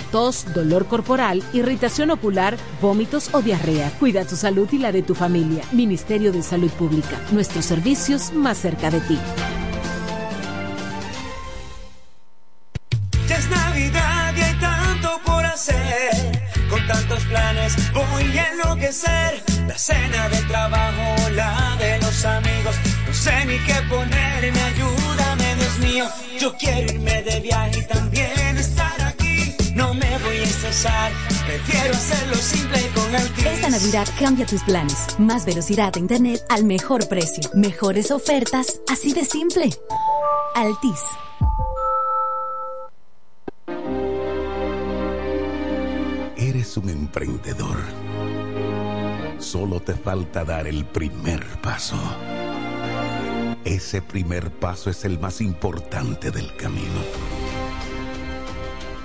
tos, dolor corporal, irritación ocular, vómitos o diarrea. Cuida tu salud y la de tu familia. Ministerio de Salud Pública. Nuestros servicios más cerca de ti. Ya es Navidad y hay tanto por hacer. Con tantos planes voy a enloquecer. La cena de trabajo, la de los amigos. No sé ni qué ponerme, ayúdame, Dios mío. Yo quiero irme de viaje también me voy a estresar, prefiero hacerlo simple con Altis. Esta Navidad cambia tus planes. Más velocidad de internet al mejor precio. Mejores ofertas, así de simple. Altis. Eres un emprendedor. Solo te falta dar el primer paso. Ese primer paso es el más importante del camino.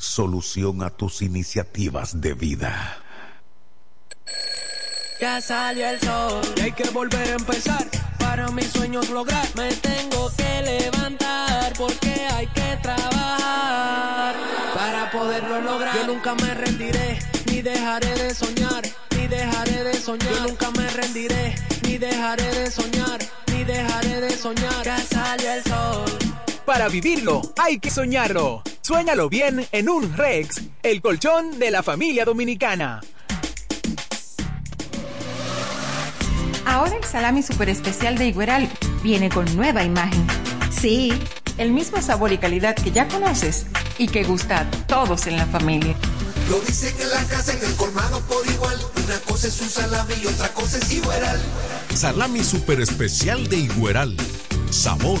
solución a tus iniciativas de vida. Ya salió el sol y hay que volver a empezar. Para mis sueños lograr, me tengo que levantar porque hay que trabajar para poderlo lograr. Yo nunca me rendiré, ni dejaré de soñar, ni dejaré de soñar. Yo nunca me rendiré, ni dejaré de soñar, ni dejaré de soñar. Ya salió el sol. Para vivirlo, hay que soñarlo. Suéñalo bien en un Rex, el colchón de la familia dominicana. Ahora el salami super especial de Igueral viene con nueva imagen. Sí, el mismo sabor y calidad que ya conoces y que gusta a todos en la familia. Lo dicen en la casa, en el colmado por igual. Una cosa es un salami y otra cosa es Igueral. Salami super especial de Igueral. Sabor,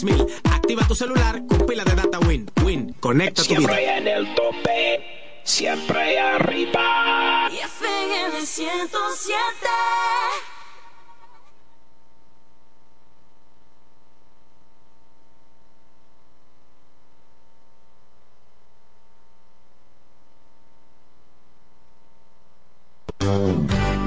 3000 Activa tu celular con pila de data Win. Win, conecta tu vida. Siempre en el tope, siempre arriba. Y FM 107.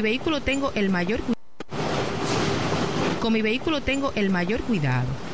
Mi vehículo tengo el mayor Con mi vehículo tengo el mayor cuidado.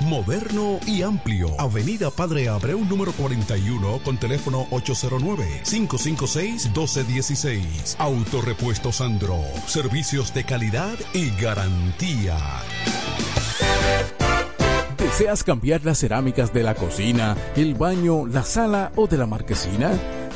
Moderno y amplio. Avenida Padre Abreu número 41 con teléfono 809-556-1216. Autorepuesto Sandro. Servicios de calidad y garantía. ¿Deseas cambiar las cerámicas de la cocina, el baño, la sala o de la marquesina?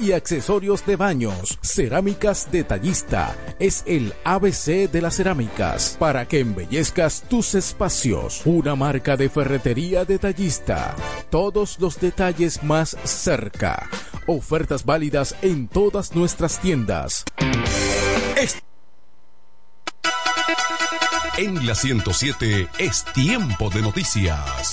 y accesorios de baños. Cerámicas Detallista es el ABC de las cerámicas para que embellezcas tus espacios. Una marca de ferretería detallista. Todos los detalles más cerca. Ofertas válidas en todas nuestras tiendas. En la 107 es tiempo de noticias.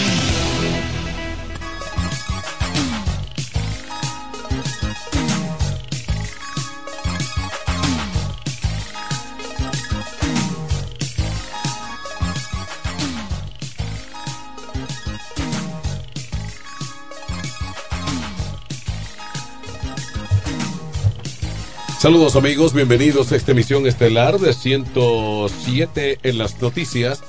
Saludos amigos, bienvenidos a esta emisión estelar de 107 en las noticias.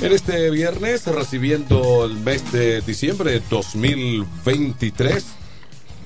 En este viernes, recibiendo el mes de diciembre 2023,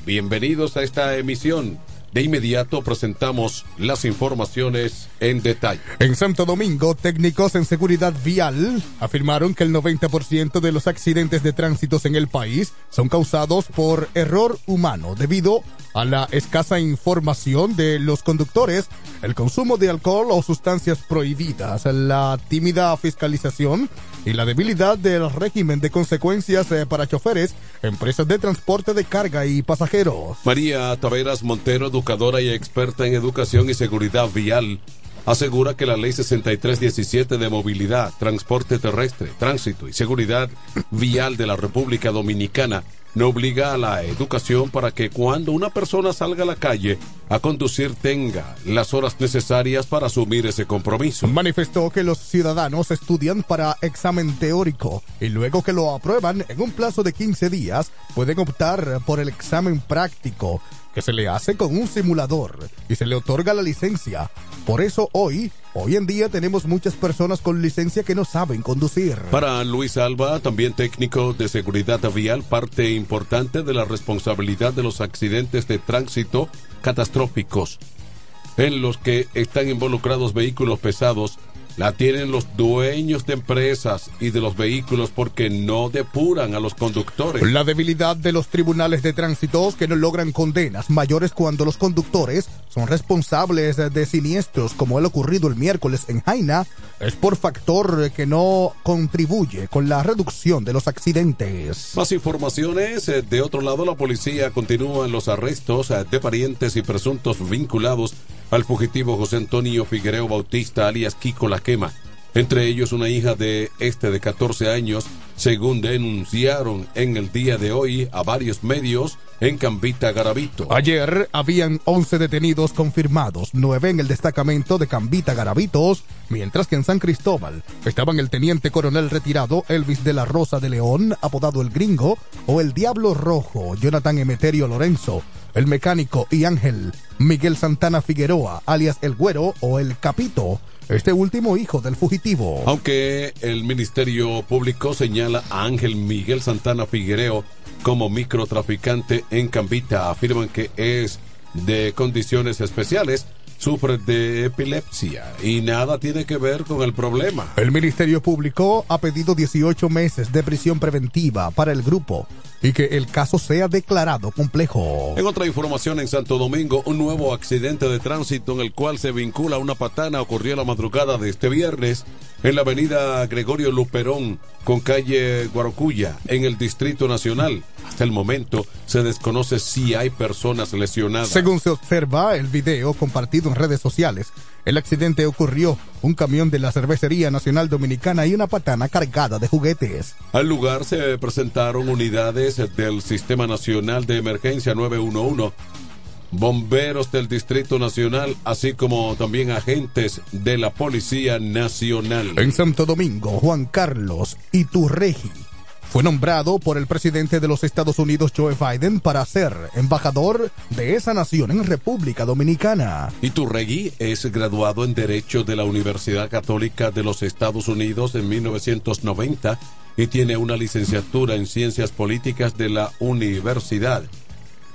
bienvenidos a esta emisión. De inmediato presentamos las informaciones en detalle. En Santo Domingo, técnicos en seguridad vial afirmaron que el 90% de los accidentes de tránsito en el país son causados por error humano debido a la escasa información de los conductores, el consumo de alcohol o sustancias prohibidas, la tímida fiscalización y la debilidad del régimen de consecuencias eh, para choferes, empresas de transporte de carga y pasajeros. María Taveras Montero, educadora y experta en educación y seguridad vial, asegura que la Ley 6317 de Movilidad, Transporte Terrestre, Tránsito y Seguridad Vial de la República Dominicana no obliga a la educación para que cuando una persona salga a la calle a conducir tenga las horas necesarias para asumir ese compromiso. Manifestó que los ciudadanos estudian para examen teórico y luego que lo aprueban en un plazo de 15 días pueden optar por el examen práctico que se le hace con un simulador y se le otorga la licencia. Por eso hoy, hoy en día tenemos muchas personas con licencia que no saben conducir. Para Luis Alba, también técnico de seguridad vial, parte importante de la responsabilidad de los accidentes de tránsito catastróficos en los que están involucrados vehículos pesados la tienen los dueños de empresas y de los vehículos porque no depuran a los conductores. La debilidad de los tribunales de tránsito que no logran condenas mayores cuando los conductores son responsables de siniestros como el ocurrido el miércoles en Jaina es por factor que no contribuye con la reducción de los accidentes. Más informaciones. eh, De otro lado, la policía continúa en los arrestos eh, de parientes y presuntos vinculados al fugitivo José Antonio Figuereo Bautista, alias Kiko La Quema. Entre ellos una hija de este de 14 años, según denunciaron en el día de hoy a varios medios en Cambita Garavito. Ayer habían 11 detenidos confirmados, 9 en el destacamento de Cambita Garavitos, mientras que en San Cristóbal estaban el teniente coronel retirado Elvis de la Rosa de León, apodado el Gringo, o el Diablo Rojo, Jonathan Emeterio Lorenzo, el mecánico y Ángel Miguel Santana Figueroa, alias el Güero o el Capito, este último hijo del fugitivo. Aunque el Ministerio Público señala a Ángel Miguel Santana Figuereo como microtraficante en Cambita, afirman que es de condiciones especiales, sufre de epilepsia y nada tiene que ver con el problema. El Ministerio Público ha pedido 18 meses de prisión preventiva para el grupo y que el caso sea declarado complejo. En otra información en Santo Domingo, un nuevo accidente de tránsito en el cual se vincula una patana ocurrió la madrugada de este viernes en la avenida Gregorio Luperón con calle Guarocuya en el Distrito Nacional. Hasta el momento se desconoce si hay personas lesionadas. Según se observa el video compartido en redes sociales, el accidente ocurrió un camión de la Cervecería Nacional Dominicana y una patana cargada de juguetes. Al lugar se presentaron unidades del Sistema Nacional de Emergencia 911, bomberos del Distrito Nacional, así como también agentes de la Policía Nacional. En Santo Domingo, Juan Carlos Iturregi fue nombrado por el presidente de los Estados Unidos, Joe Biden, para ser embajador de esa nación en República Dominicana. Iturregui es graduado en Derecho de la Universidad Católica de los Estados Unidos en 1990 y tiene una licenciatura en Ciencias Políticas de la Universidad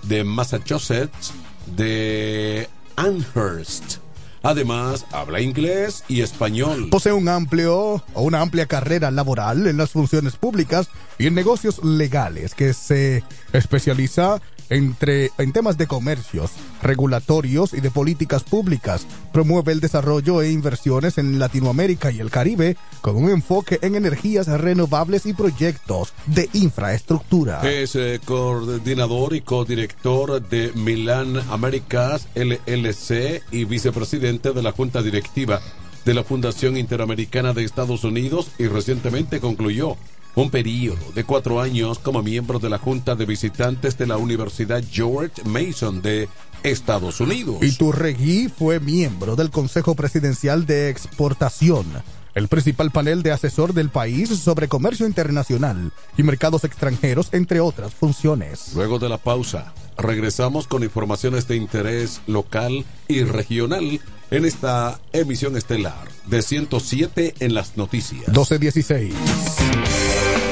de Massachusetts de Amherst. Además, habla inglés y español. Posee un amplio o una amplia carrera laboral en las funciones públicas y en negocios legales que se especializa entre, en temas de comercios, regulatorios y de políticas públicas. Promueve el desarrollo e inversiones en Latinoamérica y el Caribe con un enfoque en energías renovables y proyectos de infraestructura. Es eh, coordinador y codirector de Milan Américas LLC y vicepresidente de la Junta Directiva de la Fundación Interamericana de Estados Unidos y recientemente concluyó un periodo de cuatro años como miembro de la Junta de Visitantes de la Universidad George Mason de Estados Unidos. Iturregui fue miembro del Consejo Presidencial de Exportación, el principal panel de asesor del país sobre comercio internacional y mercados extranjeros, entre otras funciones. Luego de la pausa, regresamos con informaciones de interés local y regional en esta emisión estelar de 107 en las noticias. 1216.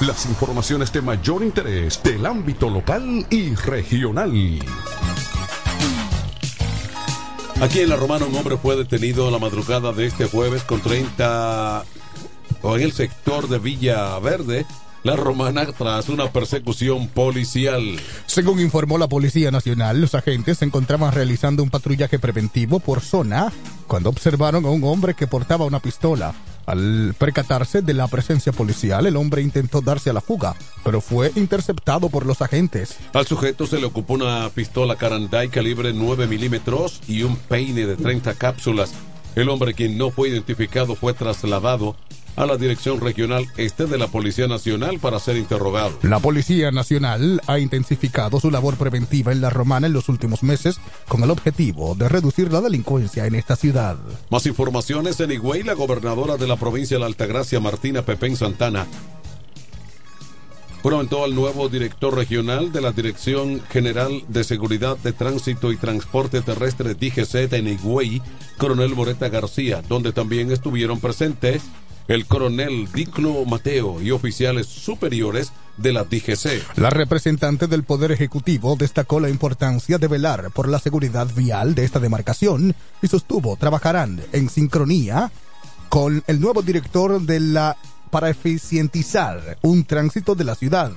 las informaciones de mayor interés del ámbito local y regional. Aquí en La Romana un hombre fue detenido la madrugada de este jueves con 30 o en el sector de Villa Verde. La Romana tras una persecución policial. Según informó la Policía Nacional, los agentes se encontraban realizando un patrullaje preventivo por zona cuando observaron a un hombre que portaba una pistola. Al percatarse de la presencia policial, el hombre intentó darse a la fuga, pero fue interceptado por los agentes. Al sujeto se le ocupó una pistola Carandai calibre 9 milímetros y un peine de 30 cápsulas. El hombre, quien no fue identificado, fue trasladado a la Dirección Regional Este de la Policía Nacional para ser interrogado. La Policía Nacional ha intensificado su labor preventiva en la Romana en los últimos meses con el objetivo de reducir la delincuencia en esta ciudad. Más informaciones en Higüey, la gobernadora de la provincia de la Altagracia, Martina Pepén Santana, Juramentó al nuevo director regional de la Dirección General de Seguridad de Tránsito y Transporte Terrestre DGC en Higüey, coronel Moreta García, donde también estuvieron presentes el coronel Diclo Mateo y oficiales superiores de la DGC. La representante del Poder Ejecutivo destacó la importancia de velar por la seguridad vial de esta demarcación y sostuvo trabajarán en sincronía con el nuevo director de la para eficientizar un tránsito de la ciudad.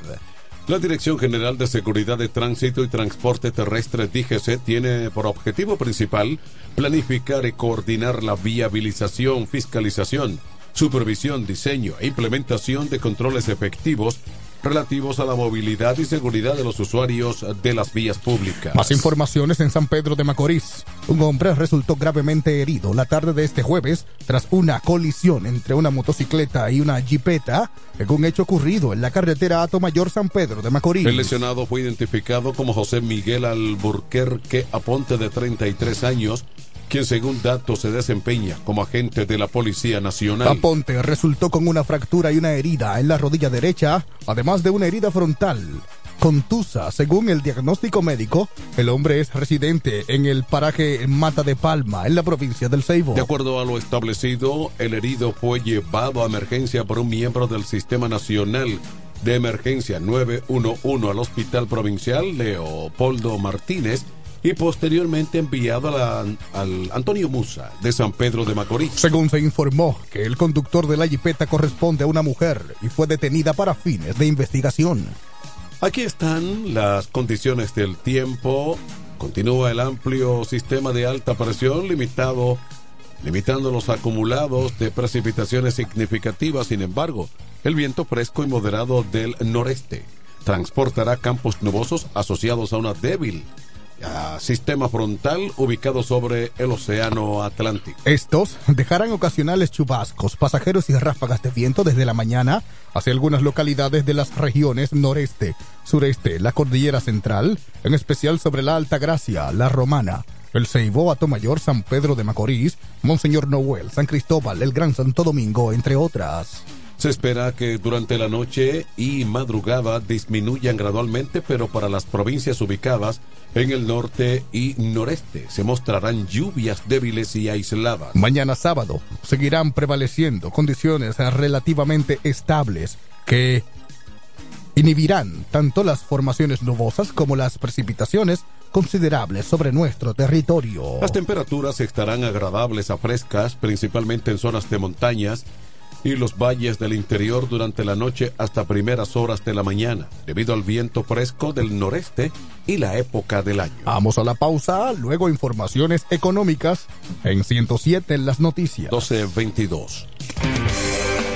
La Dirección General de Seguridad de Tránsito y Transporte Terrestre DGC tiene por objetivo principal planificar y coordinar la viabilización, fiscalización, supervisión, diseño e implementación de controles efectivos relativos a la movilidad y seguridad de los usuarios de las vías públicas. Más informaciones en San Pedro de Macorís. Un hombre resultó gravemente herido la tarde de este jueves tras una colisión entre una motocicleta y una jipeta en un hecho ocurrido en la carretera Mayor San Pedro de Macorís. El lesionado fue identificado como José Miguel Alburquerque Aponte de 33 años quien según datos se desempeña como agente de la Policía Nacional. Aponte resultó con una fractura y una herida en la rodilla derecha, además de una herida frontal. Contusa, según el diagnóstico médico, el hombre es residente en el paraje Mata de Palma, en la provincia del Ceibo. De acuerdo a lo establecido, el herido fue llevado a emergencia por un miembro del Sistema Nacional de Emergencia 911 al Hospital Provincial Leopoldo Martínez y posteriormente enviado al Antonio Musa de San Pedro de Macorís. Según se informó que el conductor de la jipeta corresponde a una mujer y fue detenida para fines de investigación. Aquí están las condiciones del tiempo. Continúa el amplio sistema de alta presión limitado, limitando los acumulados de precipitaciones significativas. Sin embargo, el viento fresco y moderado del noreste transportará campos nubosos asociados a una débil sistema frontal ubicado sobre el Océano Atlántico. Estos dejarán ocasionales chubascos, pasajeros y ráfagas de viento desde la mañana hacia algunas localidades de las regiones noreste, sureste, la cordillera central, en especial sobre la Alta Gracia, la Romana, el Ceibo, Mayor, San Pedro de Macorís, Monseñor Noel, San Cristóbal, el Gran Santo Domingo, entre otras. Se espera que durante la noche y madrugada disminuyan gradualmente, pero para las provincias ubicadas en el norte y noreste se mostrarán lluvias débiles y aisladas. Mañana sábado seguirán prevaleciendo condiciones relativamente estables que inhibirán tanto las formaciones nubosas como las precipitaciones considerables sobre nuestro territorio. Las temperaturas estarán agradables a frescas, principalmente en zonas de montañas y los valles del interior durante la noche hasta primeras horas de la mañana, debido al viento fresco del noreste y la época del año. Vamos a la pausa, luego informaciones económicas en 107 en las noticias. 1222.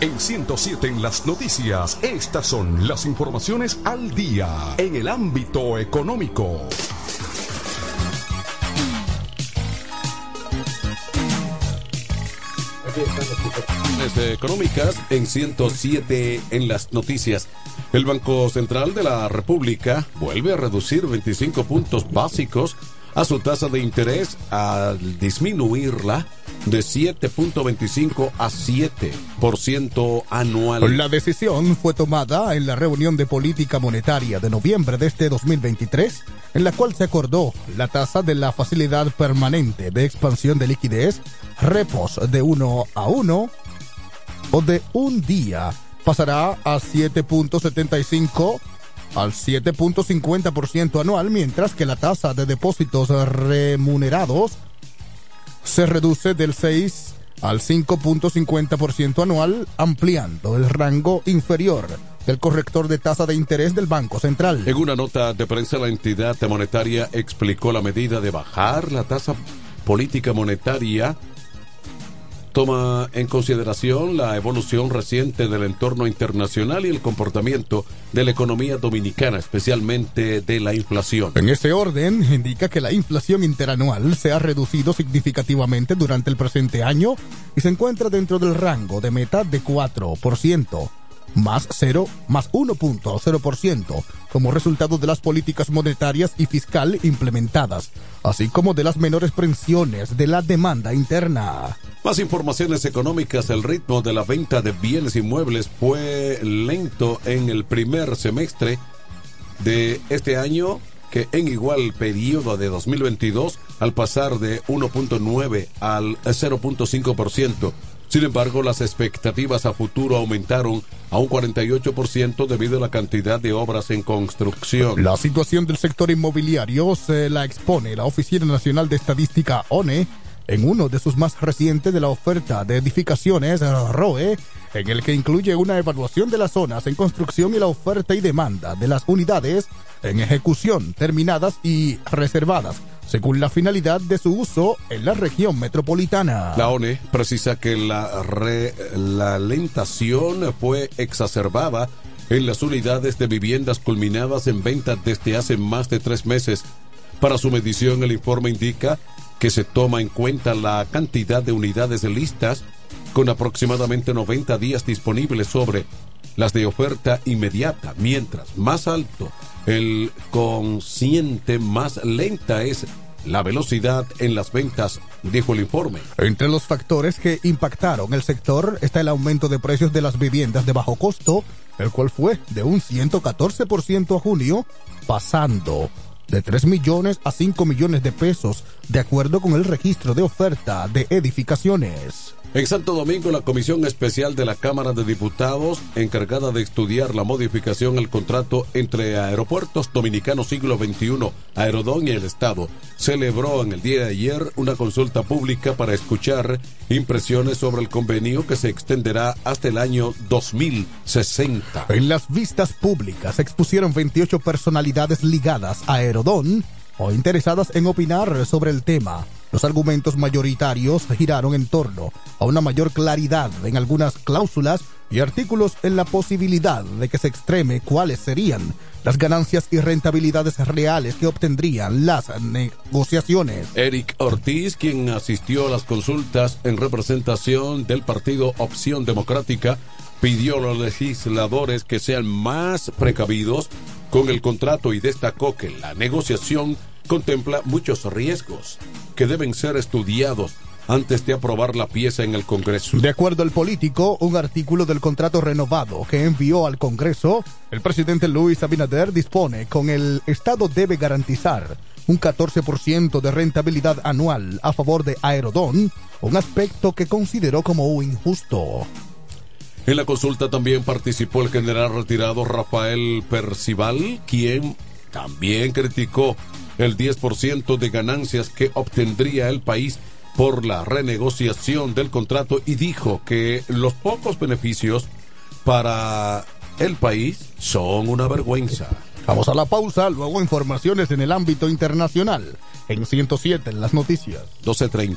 En 107 en las noticias, estas son las informaciones al día en el ámbito económico. Noticias económicas en 107 en las noticias. El Banco Central de la República vuelve a reducir 25 puntos básicos a su tasa de interés al disminuirla de 7.25 a 7% anual. La decisión fue tomada en la reunión de política monetaria de noviembre de este 2023, en la cual se acordó la tasa de la facilidad permanente de expansión de liquidez, repos de 1 a 1 o de un día, pasará a 7.75 al 7.50% anual, mientras que la tasa de depósitos remunerados se reduce del 6 al 5.50% anual, ampliando el rango inferior del corrector de tasa de interés del Banco Central. En una nota de prensa, la entidad monetaria explicó la medida de bajar la tasa política monetaria toma en consideración la evolución reciente del entorno internacional y el comportamiento de la economía dominicana, especialmente de la inflación. En ese orden, indica que la inflación interanual se ha reducido significativamente durante el presente año y se encuentra dentro del rango de meta de 4% más 0 más 1.0% como resultado de las políticas monetarias y fiscal implementadas, así como de las menores presiones de la demanda interna. Más informaciones económicas, el ritmo de la venta de bienes inmuebles fue lento en el primer semestre de este año que en igual periodo de 2022 al pasar de 1.9 al 0.5%. Sin embargo, las expectativas a futuro aumentaron a un 48% debido a la cantidad de obras en construcción. La situación del sector inmobiliario se la expone la Oficina Nacional de Estadística ONE en uno de sus más recientes de la oferta de edificaciones ROE, en el que incluye una evaluación de las zonas en construcción y la oferta y demanda de las unidades en ejecución terminadas y reservadas según la finalidad de su uso en la región metropolitana. La ONE precisa que la, re, la fue exacerbada en las unidades de viviendas culminadas en venta desde hace más de tres meses. Para su medición, el informe indica que se toma en cuenta la cantidad de unidades listas con aproximadamente 90 días disponibles sobre las de oferta inmediata, mientras más alto el consciente, más lenta es la velocidad en las ventas, dijo el informe. Entre los factores que impactaron el sector está el aumento de precios de las viviendas de bajo costo, el cual fue de un 114% a junio, pasando de 3 millones a 5 millones de pesos, de acuerdo con el registro de oferta de edificaciones. En Santo Domingo, la Comisión Especial de la Cámara de Diputados, encargada de estudiar la modificación al contrato entre Aeropuertos Dominicanos Siglo XXI, Aerodón y el Estado, celebró en el día de ayer una consulta pública para escuchar impresiones sobre el convenio que se extenderá hasta el año 2060. En las vistas públicas expusieron 28 personalidades ligadas a Aerodón o interesadas en opinar sobre el tema. Los argumentos mayoritarios giraron en torno a una mayor claridad en algunas cláusulas y artículos en la posibilidad de que se extreme cuáles serían las ganancias y rentabilidades reales que obtendrían las negociaciones. Eric Ortiz, quien asistió a las consultas en representación del partido Opción Democrática, pidió a los legisladores que sean más precavidos con el contrato y destacó que la negociación contempla muchos riesgos que deben ser estudiados antes de aprobar la pieza en el Congreso. De acuerdo al político, un artículo del contrato renovado que envió al Congreso, el presidente Luis Abinader dispone con el Estado debe garantizar un 14% de rentabilidad anual a favor de Aerodón, un aspecto que consideró como injusto. En la consulta también participó el general retirado Rafael Percival, quien también criticó el 10% de ganancias que obtendría el país por la renegociación del contrato y dijo que los pocos beneficios para el país son una vergüenza. Vamos a la pausa, luego informaciones en el ámbito internacional. En 107 en las noticias. 12.30.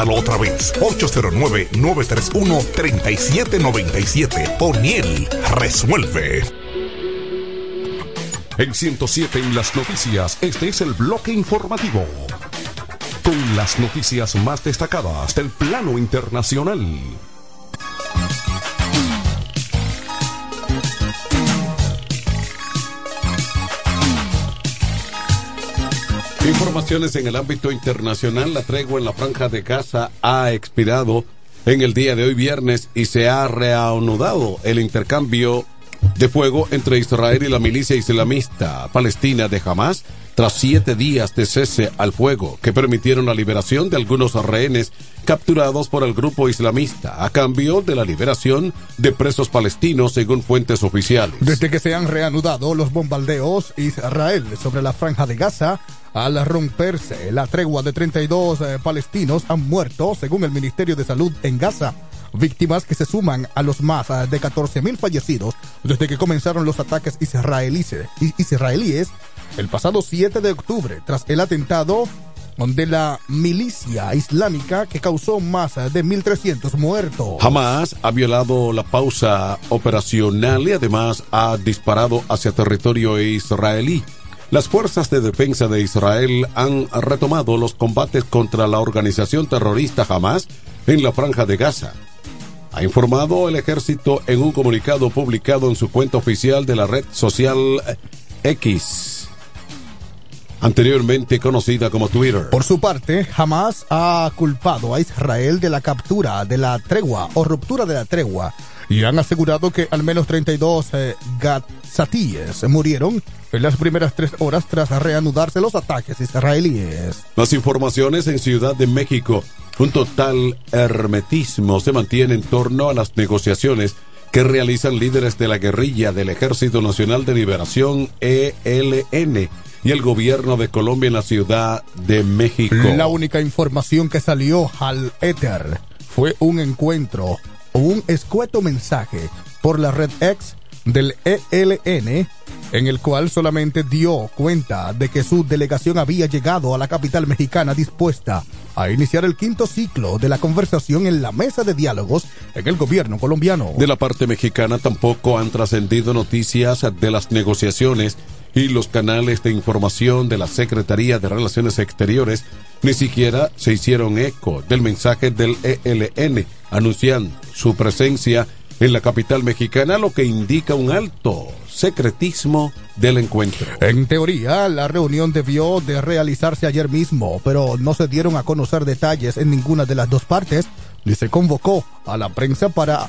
Anótalo otra vez. 809-931-3797. Poniel resuelve. En 107 en las noticias, este es el bloque informativo. Con las noticias más destacadas del plano internacional. En el ámbito internacional. La tregua en la franja de Gaza ha expirado en el día de hoy viernes y se ha reanudado el intercambio de fuego entre Israel y la milicia islamista palestina de Hamas tras siete días de cese al fuego que permitieron la liberación de algunos rehenes capturados por el grupo islamista a cambio de la liberación de presos palestinos según fuentes oficiales. Desde que se han reanudado los bombardeos Israel sobre la franja de Gaza, al romperse la tregua de 32 eh, palestinos han muerto, según el Ministerio de Salud en Gaza. Víctimas que se suman a los más eh, de 14.000 fallecidos desde que comenzaron los ataques israelíes, el pasado 7 de octubre, tras el atentado de la milicia islámica que causó más de 1.300 muertos. Hamas ha violado la pausa operacional y además ha disparado hacia territorio israelí. Las fuerzas de defensa de Israel han retomado los combates contra la organización terrorista Hamas en la franja de Gaza. Ha informado el ejército en un comunicado publicado en su cuenta oficial de la red social X anteriormente conocida como Twitter. Por su parte, Hamas ha culpado a Israel de la captura de la tregua o ruptura de la tregua y han asegurado que al menos 32 eh, gazatíes murieron en las primeras tres horas tras reanudarse los ataques israelíes. Las informaciones en Ciudad de México. Un total hermetismo se mantiene en torno a las negociaciones que realizan líderes de la guerrilla del Ejército Nacional de Liberación ELN y el gobierno de Colombia en la Ciudad de México. La única información que salió al éter fue un encuentro un escueto mensaje por la red X del ELN en el cual solamente dio cuenta de que su delegación había llegado a la capital mexicana dispuesta a iniciar el quinto ciclo de la conversación en la mesa de diálogos en el gobierno colombiano. De la parte mexicana tampoco han trascendido noticias de las negociaciones y los canales de información de la Secretaría de Relaciones Exteriores ni siquiera se hicieron eco del mensaje del ELN anunciando su presencia en la capital mexicana, lo que indica un alto secretismo del encuentro. En teoría, la reunión debió de realizarse ayer mismo, pero no se dieron a conocer detalles en ninguna de las dos partes, ni se convocó a la prensa para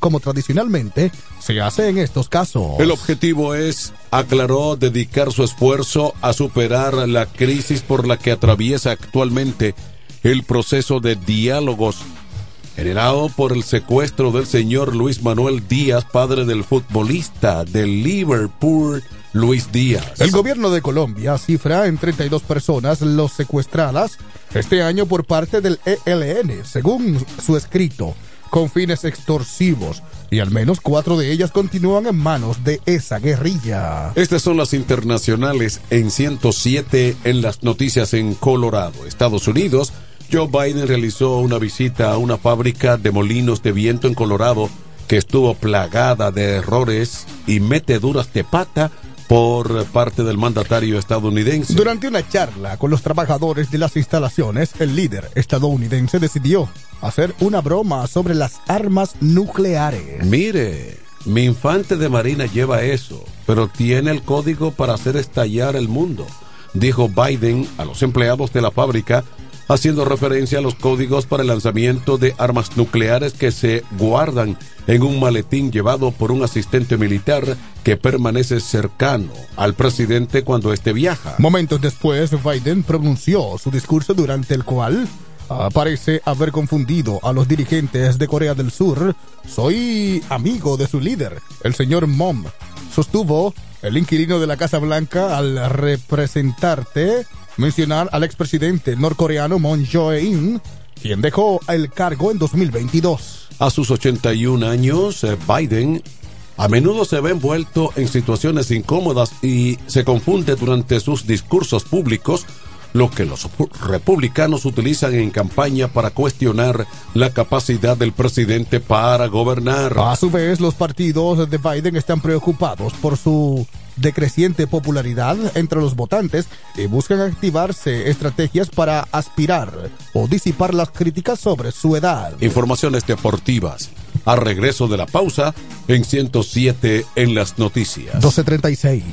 como tradicionalmente se hace en estos casos. El objetivo es, aclaró, dedicar su esfuerzo a superar la crisis por la que atraviesa actualmente el proceso de diálogos generado por el secuestro del señor Luis Manuel Díaz, padre del futbolista del Liverpool, Luis Díaz. El gobierno de Colombia cifra en 32 personas los secuestradas este año por parte del ELN, según su escrito con fines extorsivos y al menos cuatro de ellas continúan en manos de esa guerrilla. Estas son las internacionales en 107 en las noticias en Colorado, Estados Unidos. Joe Biden realizó una visita a una fábrica de molinos de viento en Colorado que estuvo plagada de errores y meteduras de pata por parte del mandatario estadounidense. Durante una charla con los trabajadores de las instalaciones, el líder estadounidense decidió hacer una broma sobre las armas nucleares. Mire, mi infante de marina lleva eso, pero tiene el código para hacer estallar el mundo, dijo Biden a los empleados de la fábrica, haciendo referencia a los códigos para el lanzamiento de armas nucleares que se guardan en un maletín llevado por un asistente militar que permanece cercano al presidente cuando éste viaja. Momentos después, Biden pronunció su discurso durante el cual parece haber confundido a los dirigentes de Corea del Sur. Soy amigo de su líder, el señor Mom. Sostuvo el inquilino de la Casa Blanca al representarte mencionar al expresidente norcoreano Moon Jae-in, quien dejó el cargo en 2022. A sus 81 años, eh, Biden a menudo se ve envuelto en situaciones incómodas y se confunde durante sus discursos públicos lo que los republicanos utilizan en campaña para cuestionar la capacidad del presidente para gobernar. A su vez, los partidos de Biden están preocupados por su decreciente popularidad entre los votantes y buscan activarse estrategias para aspirar o disipar las críticas sobre su edad. Informaciones deportivas. A regreso de la pausa en 107 en las noticias. 1236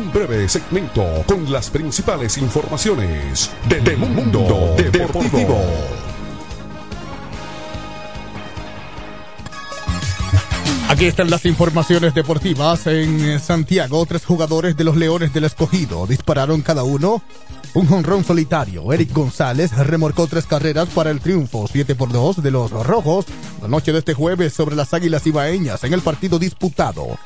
breve segmento con las principales informaciones de, Mundo Deportivo. Aquí están las informaciones deportivas. En Santiago, tres jugadores de los Leones del Escogido dispararon cada uno un jonrón solitario. Eric González remorcó tres carreras para el triunfo 7 por 2 de los Rojos la noche de este jueves sobre las Águilas Ibaeñas en el partido disputado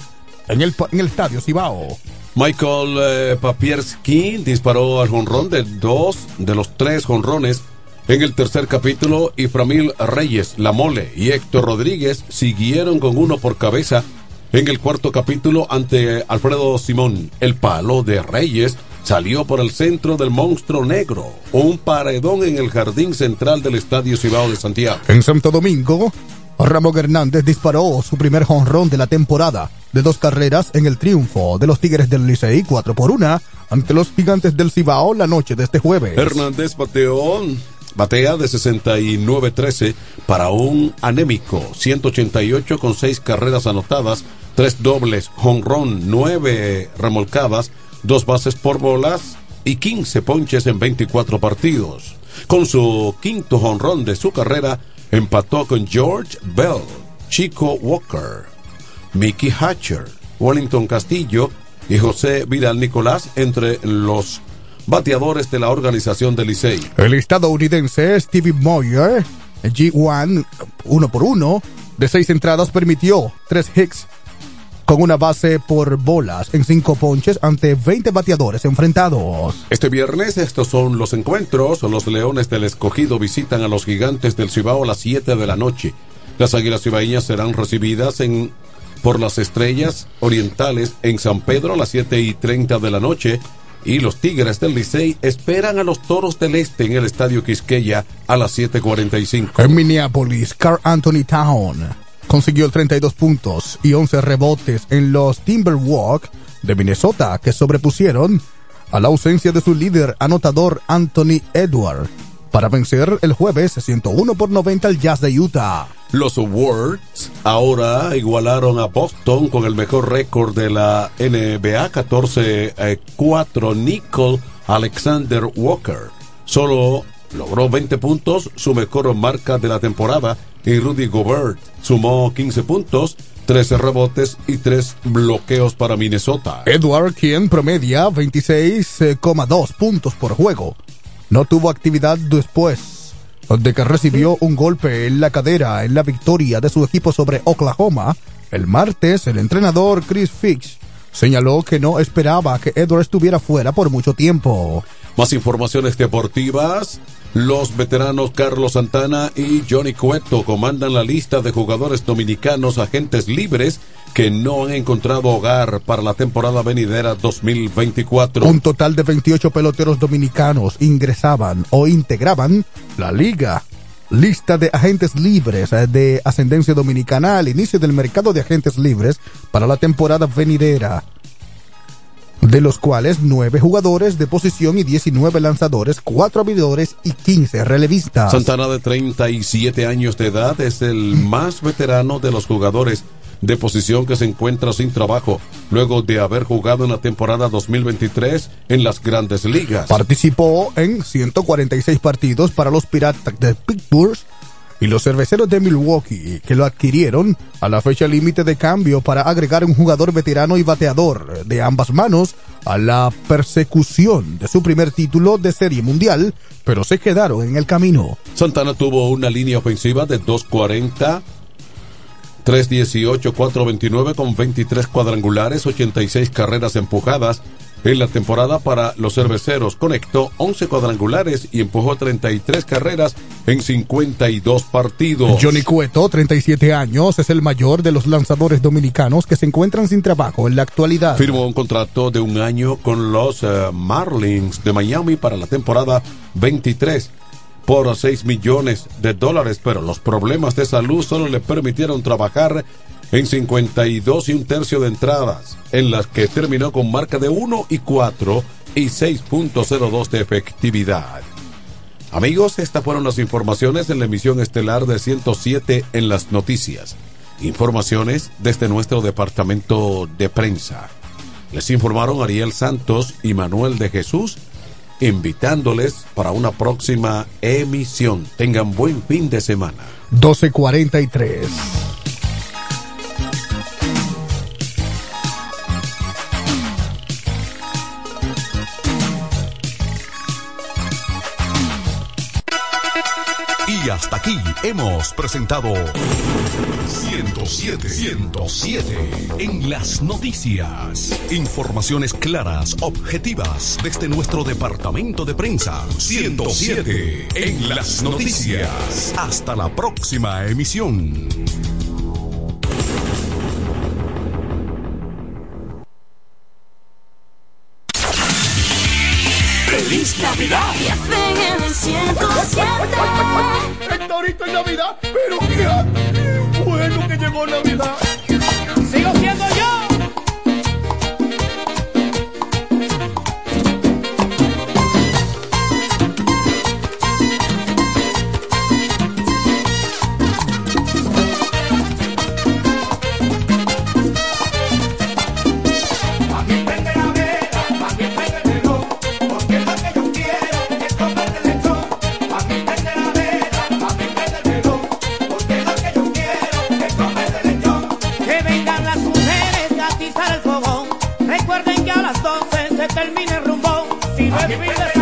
en el, en el Estadio Cibao. Michael eh, Papierski disparó al jonrón de dos de los tres jonrones en el tercer capítulo y Framil Reyes, La Mole y Héctor Rodríguez siguieron con uno por cabeza en el cuarto capítulo ante Alfredo Simón. El palo de Reyes salió por el centro del monstruo negro, un paredón en el jardín central del Estadio Cibao de Santiago. En Santo Domingo, Ramón Hernández disparó su primer jonrón de la temporada de dos carreras en el triunfo de los Tigres del Licey 4 por 1 ante los Gigantes del Cibao la noche de este jueves. Hernández bateó Batea de 69-13 para un anémico 188 con 6 carreras anotadas, 3 dobles, honrón, 9 remolcadas, 2 bases por bolas y 15 ponches en 24 partidos. Con su quinto honrón de su carrera, empató con George Bell, Chico Walker, Mickey Hatcher, Wellington Castillo y José Vidal Nicolás entre los bateadores de la organización del Licey. El estadounidense Stevie Moyer, G1, uno por uno, de seis entradas permitió tres hits con una base por bolas en cinco ponches ante 20 bateadores enfrentados. Este viernes estos son los encuentros. Los Leones del Escogido visitan a los Gigantes del Cibao a las 7 de la noche. Las Águilas Cibaeñas serán recibidas en por las Estrellas Orientales en San Pedro a las 7 y 30 de la noche. Y los Tigres del Licey esperan a los Toros del Este en el Estadio Quisqueya a las 7.45. En Minneapolis, Carl Anthony Town consiguió 32 puntos y 11 rebotes en los Timberwolves de Minnesota que sobrepusieron a la ausencia de su líder anotador Anthony Edward para vencer el jueves 101 por 90 al Jazz de Utah. Los Wards ahora igualaron a Boston con el mejor récord de la NBA 14-4 Nicole Alexander Walker. Solo logró 20 puntos, su mejor marca de la temporada, y Rudy Gobert sumó 15 puntos, 13 rebotes y 3 bloqueos para Minnesota. Edward, quien promedia 26,2 puntos por juego, no tuvo actividad después de que recibió un golpe en la cadera en la victoria de su equipo sobre Oklahoma. El martes, el entrenador Chris Fix señaló que no esperaba que Edward estuviera fuera por mucho tiempo. Más informaciones deportivas. Los veteranos Carlos Santana y Johnny Cueto comandan la lista de jugadores dominicanos agentes libres que no han encontrado hogar para la temporada venidera 2024. Un total de 28 peloteros dominicanos ingresaban o integraban la liga. Lista de agentes libres de ascendencia dominicana al inicio del mercado de agentes libres para la temporada venidera de los cuales 9 jugadores de posición y 19 lanzadores, 4 abridores y 15 relevistas. Santana de 37 años de edad es el más veterano de los jugadores de posición que se encuentra sin trabajo luego de haber jugado en la temporada 2023 en las grandes ligas. Participó en 146 partidos para los Piratas de Pittsburgh y los cerveceros de Milwaukee, que lo adquirieron a la fecha límite de cambio para agregar un jugador veterano y bateador de ambas manos a la persecución de su primer título de serie mundial, pero se quedaron en el camino. Santana tuvo una línea ofensiva de 240. 318, 429 con 23 cuadrangulares, 86 carreras empujadas, en la temporada para los cerveceros. Conectó 11 cuadrangulares y empujó 33 carreras en 52 partidos. Johnny Cueto, 37 años, es el mayor de los lanzadores dominicanos que se encuentran sin trabajo en la actualidad. Firmó un contrato de un año con los uh, Marlins de Miami para la temporada 23 por 6 millones de dólares, pero los problemas de salud solo le permitieron trabajar en 52 y un tercio de entradas, en las que terminó con marca de 1 y 4 y 6.02 de efectividad. Amigos, estas fueron las informaciones en la emisión estelar de 107 en las noticias. Informaciones desde nuestro departamento de prensa. Les informaron Ariel Santos y Manuel de Jesús, invitándoles para una próxima emisión. Tengan buen fin de semana. 1243. Hasta aquí hemos presentado 107, 107 en las noticias. Informaciones claras, objetivas desde nuestro departamento de prensa. 107 en las noticias. Hasta la próxima emisión. ¡Feliz Navidad! en el 107. Ahorita en Navidad, pero qué bueno que llegó Navidad. Termina el rumbón. Si no es fin de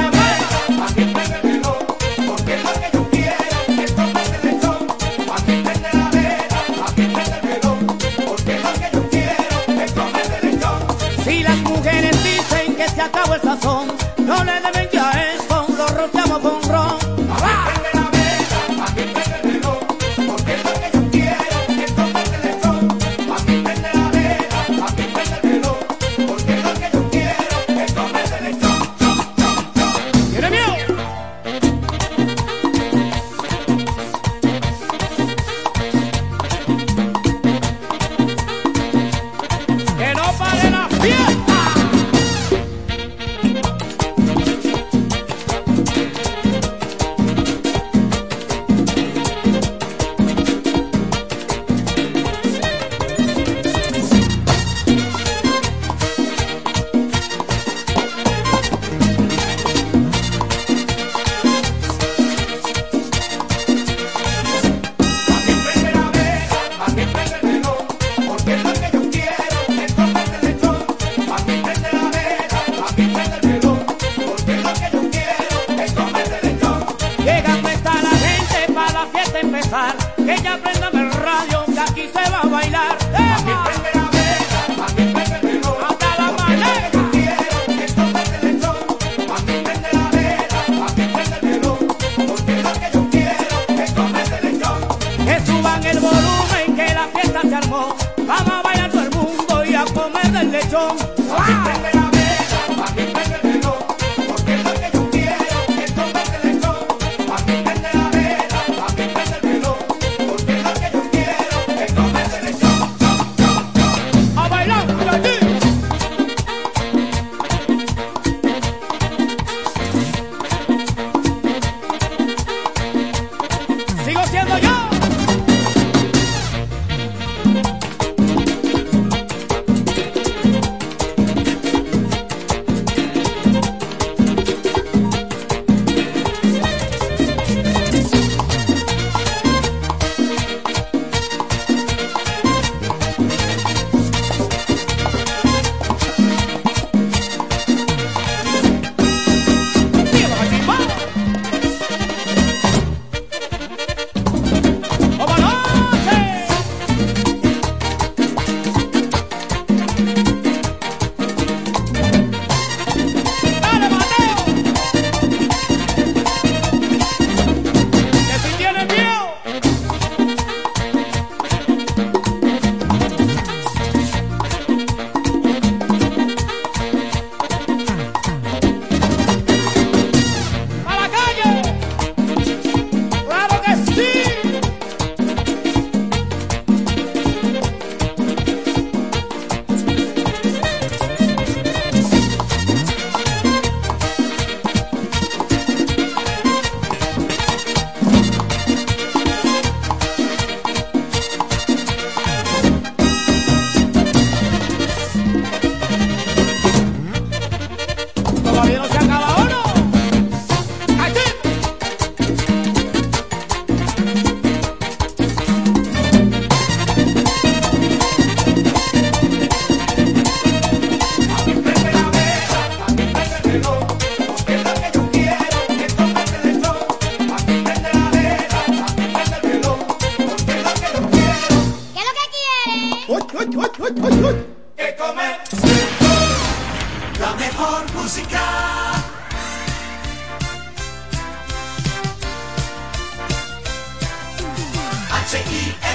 H-I-F-K, La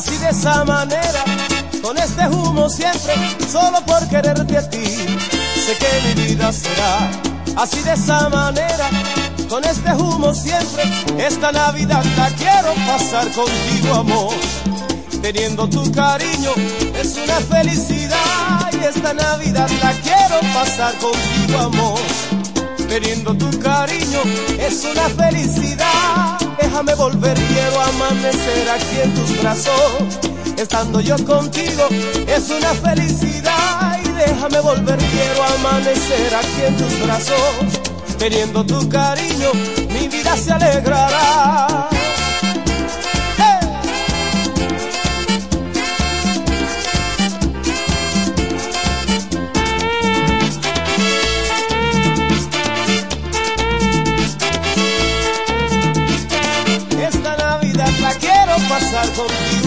así de esa manera, con este humo siempre, solo por quererte a ti. Sé que mi vida será así de esa manera, con este humo siempre. Esta Navidad la quiero pasar contigo, amor. Teniendo tu cariño es una felicidad y esta Navidad la quiero pasar contigo, amor teniendo tu cariño es una felicidad. Déjame volver, quiero amanecer aquí en tus brazos. Estando yo contigo es una felicidad. Y déjame volver, quiero amanecer aquí en tus brazos. Teniendo tu cariño, mi vida se alegrará.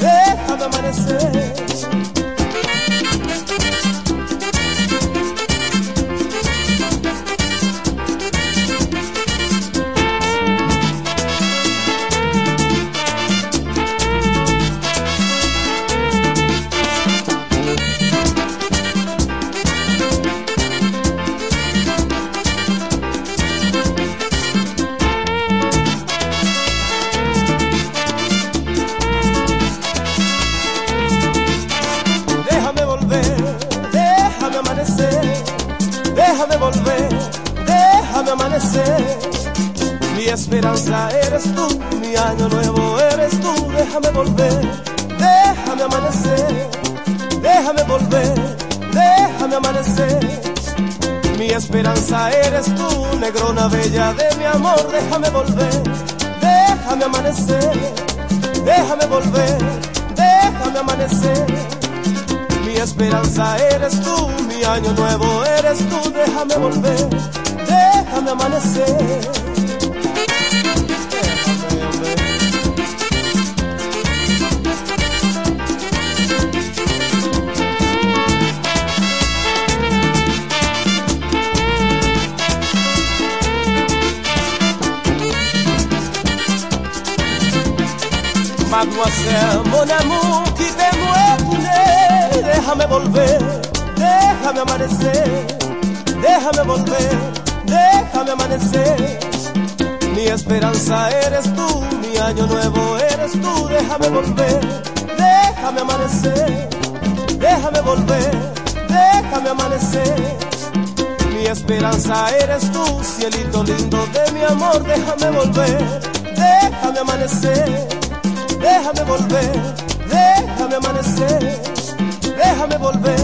déjame amanecer. Eres tú, negrona bella de mi amor, déjame volver, déjame amanecer, déjame volver, déjame amanecer. Mi esperanza eres tú, mi año nuevo eres tú, déjame volver, déjame amanecer. Mon amour, quittez-moi, déjame volver, déjame amanecer, déjame volver, déjame amanecer. Mi esperanza eres tú, mi año nuevo eres tú, déjame volver, déjame amanecer, déjame volver, déjame amanecer. Mi esperanza eres tú, cielito lindo de mi amor, déjame volver, déjame amanecer, déjame volver, déjame amanecer, déjame volver,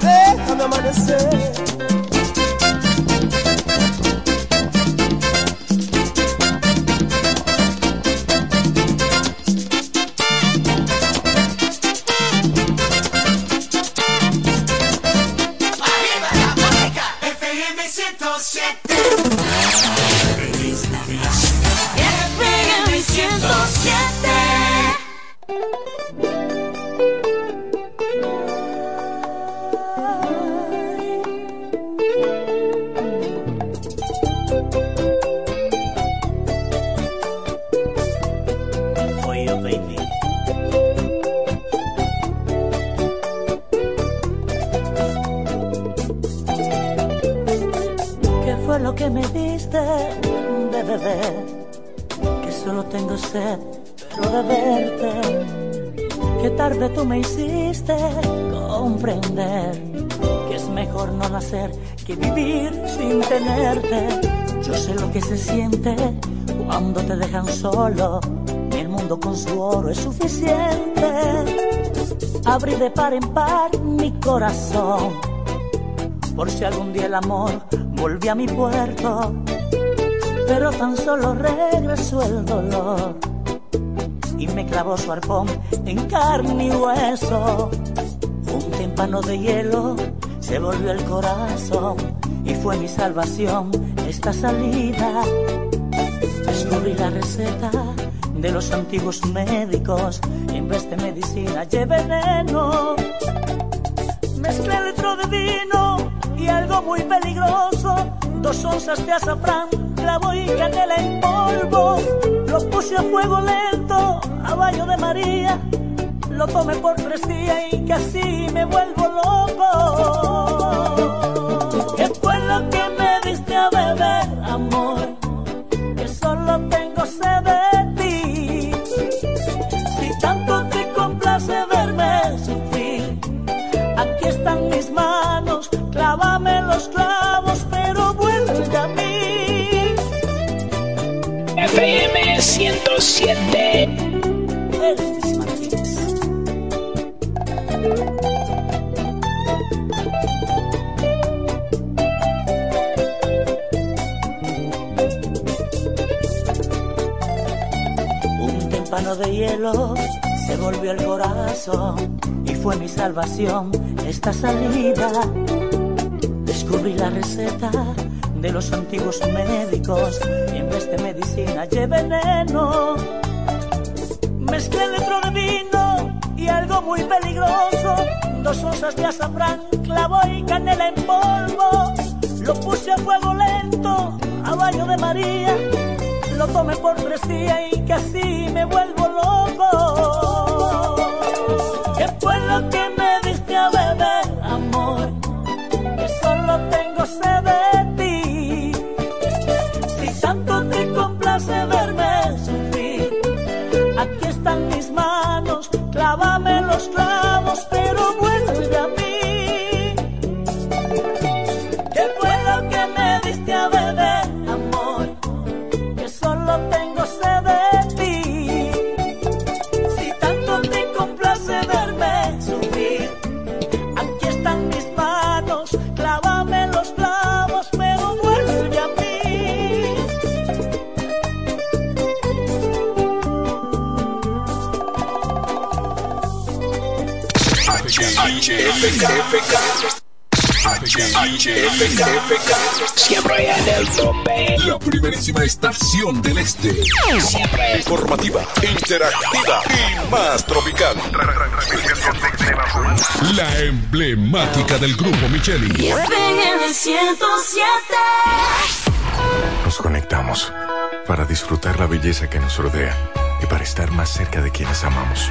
déjame amanecer. Solo. El mundo con su oro es suficiente. Abrí de par en par mi corazón por si algún día el amor volvió a mi puerto, pero tan solo regresó el dolor y me clavó su arpón en carne y hueso. Un tímpano de hielo se volvió el corazón y fue mi salvación esta salida. Descubrí la receta de los antiguos médicos en vez de medicina llevé veneno. Mezclé litro de vino y algo muy peligroso. Dos onzas de azafrán, clavo y canela en polvo. Lo puse a fuego lento, a baño de María. Lo tomé por tres días y casi me vuelvo loco. 107. Elvis Martínez. Un témpano de hielo se volvió el corazón y fue mi salvación esta salida. Descubrí la receta de los antiguos médicos de medicina llevé veneno. Mezclé litro de vino y algo muy peligroso, dos onzas de azafrán, clavo y canela en polvo. Lo puse a fuego lento, a baño de María. Lo tomé por tres días y casi me vuelvo loco. Siempre en el tope. La primerísima estación del este. Siempre Informativa, interactiva y más tropical. La emblemática del grupo Micheli. FM 107. Nos conectamos para disfrutar la belleza que nos rodea y para estar más cerca de quienes amamos.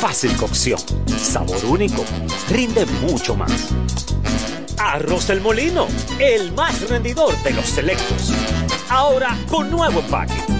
Fácil cocción, sabor único, rinde mucho más. Arroz del Molino, el más rendidor de los selectos. Ahora con nuevo empaque.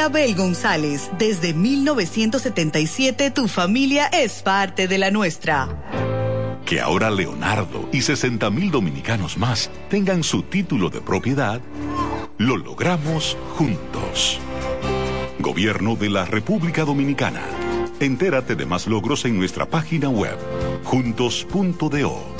Abel González. Desde 1977 tu familia es parte de la nuestra. Que ahora Leonardo y 60 mil dominicanos más tengan su título de propiedad, lo logramos juntos. Gobierno de la República Dominicana. Entérate de más logros en nuestra página web, juntos.do.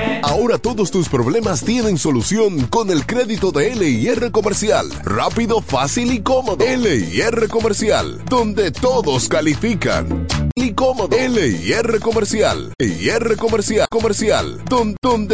Ahora todos tus problemas tienen solución con el crédito de LIR Comercial. Rápido, fácil y cómodo. LIR Comercial, donde todos califican. Y cómodo. LIR Comercial. LIR Comercial. Comercial, don- donde